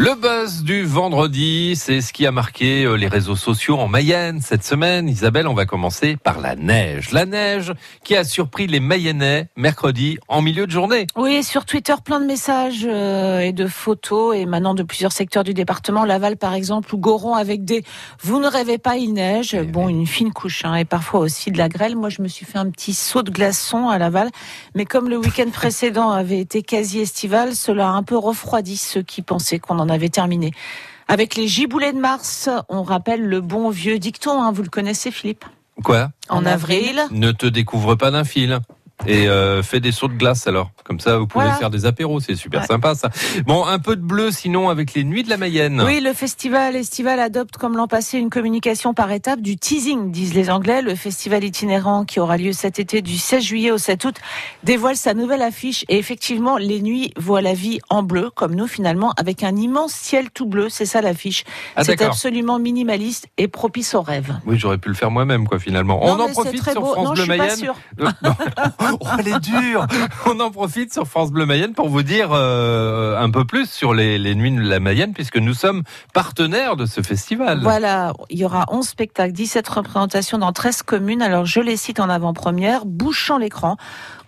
Le buzz du vendredi, c'est ce qui a marqué euh, les réseaux sociaux en Mayenne cette semaine. Isabelle, on va commencer par la neige. La neige qui a surpris les Mayennais mercredi en milieu de journée. Oui, sur Twitter, plein de messages euh, et de photos émanant de plusieurs secteurs du département. Laval, par exemple, ou Goron avec des « vous ne rêvez pas, il neige Eh ». Bon, une fine couche hein, et parfois aussi de la grêle. Moi, je me suis fait un petit saut de glaçon à Laval. Mais comme le week-end précédent avait été quasi estival, cela a un peu refroidi ceux qui pensaient qu'on en avait terminé. Avec les giboulées de mars, on rappelle le bon vieux dicton, hein, vous le connaissez Philippe? Quoi? En, En avril, Ne te découvre pas d'un fil. Et euh, fais des sauts de glace alors. Comme ça, vous pouvez Voilà. faire des apéros. C'est super Ouais. sympa ça. Bon, un peu de bleu sinon avec les nuits de la Mayenne. Oui, le festival estival adopte comme l'an passé une communication par étapes du teasing, disent les Anglais. Le festival itinérant qui aura lieu cet été du 16 juillet au 7 août dévoile sa nouvelle affiche et effectivement, les nuits voient la vie en bleu, comme nous finalement, avec un immense ciel tout bleu. C'est ça l'affiche. Ah, c'est absolument minimaliste et propice au rêve. Oui, j'aurais pu le faire moi-même quoi finalement. Non, on en profite très sur. France non, Bleu Mayenne. Oh, elle est dure. On en profite sur France Bleu Mayenne pour vous dire euh, un peu plus sur les, les nuits de la Mayenne, puisque nous sommes partenaires de ce festival. Voilà, il y aura 11 spectacles, 17 représentations dans 13 communes. Alors je les cite en avant-première, bouchant l'écran.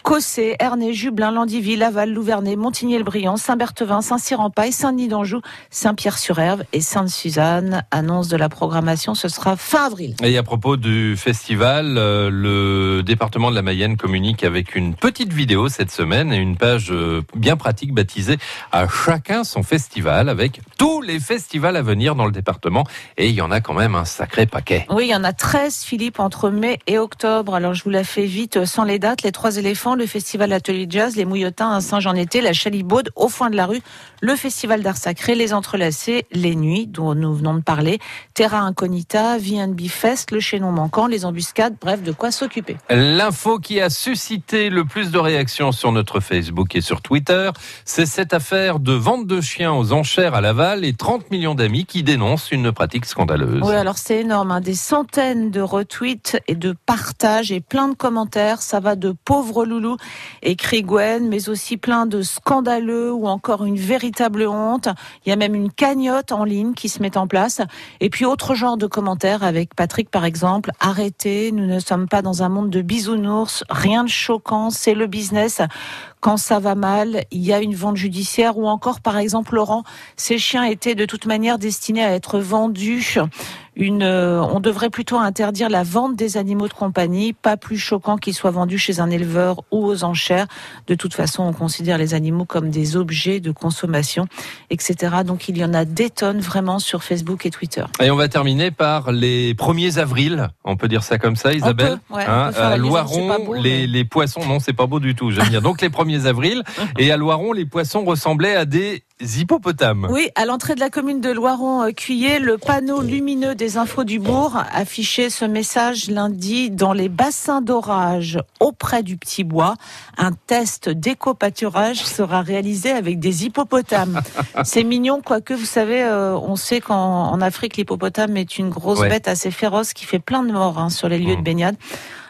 Cossé, Ernée, Jublin, Landivy, Laval, Louvernay, Montigny-le-Brillant, Saint-Berthevin, Saint-Cyr-en-Paille, Saint-Denis d'Anjou, Saint-Pierre-sur-Herve et Sainte-Suzanne. Annonce de la programmation, ce sera fin avril. Et à propos du festival, euh, le département de la Mayenne communique avec une petite vidéo cette semaine et une page euh, bien pratique baptisée à chacun son festival avec tous les festivals à venir dans le département. Et il y en a quand même un sacré paquet. Oui, il y en a 13, Philippe, entre mai et octobre. Alors, je vous la fais vite, euh, sans les dates. Les Trois éléphants, le festival Atelier Jazz, les Mouillotins à Saint-Jean-Été, la Chalibaude, au foin de la rue, le festival d'art sacré, les Entrelacés, les Nuits, dont nous venons de parler, Terra Incognita, V&B Fest, le chaînon manquant, les embuscades, bref, de quoi s'occuper. L'info qui a suscité le plus de réactions sur notre Facebook et sur Twitter, c'est cette affaire de vente de chiens aux enchères à Laval et 30 millions d'amis qui dénoncent une pratique scandaleuse. Oui, alors c'est énorme, hein. des centaines de retweets et de partages et plein de commentaires. Ça va de pauvres écrit Gwen, mais aussi plein de scandaleux ou encore une véritable honte. Il y a même une cagnotte en ligne qui se met en place. Et puis autre genre de commentaires avec Patrick par exemple. Arrêtez, nous ne sommes pas dans un monde de bisounours, rien de choquant, c'est le business. Quand ça va mal, il y a une vente judiciaire ou encore par exemple Laurent, ces chiens étaient de toute manière destinés à être vendus une, euh, on devrait plutôt interdire la vente des animaux de compagnie, pas plus choquant qu'ils soient vendus chez un éleveur ou aux enchères. De toute façon, on considère les animaux comme des objets de consommation, etc. Donc il y en a des tonnes vraiment sur Facebook et Twitter. Et on va terminer par les 1er avril, on peut dire ça comme ça, Isabelle. peut, ouais, on Hein, peut faire à la liaison, Loiron, c'est pas beau, les, mais- les poissons, non, c'est pas beau du tout, j'aime bien. Donc les 1er et à Loiron, les poissons ressemblaient à des hippopotames. Oui, à l'entrée de la commune de Loiron-Cuillé, le panneau lumineux des infos du bourg affichait ce message lundi dans les bassins d'orage auprès du petit bois. Un test d'éco-pâturage sera réalisé avec des hippopotames. C'est mignon, quoique vous savez, euh, on sait qu'en en Afrique, l'hippopotame est une grosse Ouais. bête assez féroce qui fait plein de morts hein, sur les lieux de Mhm. baignade.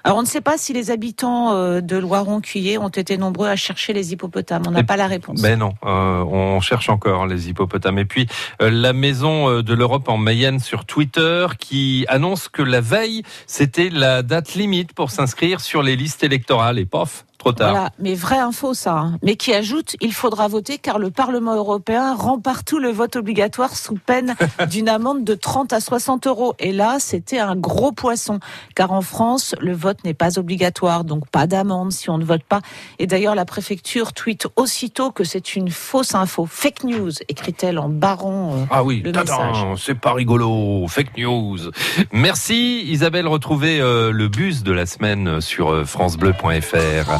Alors on ne sait pas si les habitants euh, de Loiron-Cuillé ont été nombreux à chercher les hippopotames. On n'a Et- pas la réponse. Ben non, euh, on cherche encore les hippopotames. Et puis euh, la maison euh, de l'Europe en Mayenne sur Twitter qui annonce que la veille, c'était la date limite pour s'inscrire sur les listes électorales. Et pof, trop tard. Voilà, mais vraie info ça. hein. Mais qui ajoute, il faudra voter car le Parlement européen rend partout le vote obligatoire sous peine d'une amende de 30 à 60 euros. Et là, c'était un gros poisson, car en France, le vote n'est pas obligatoire, donc pas d'amende si on ne vote pas. Et d'ailleurs, la préfecture tweet aussitôt que c'est une fausse info, fake news, écrit-elle en baron. euh, Ah oui, c'est pas rigolo, fake news. Merci Isabelle, retrouvez euh, le bus de la semaine sur euh, francebleu.fr.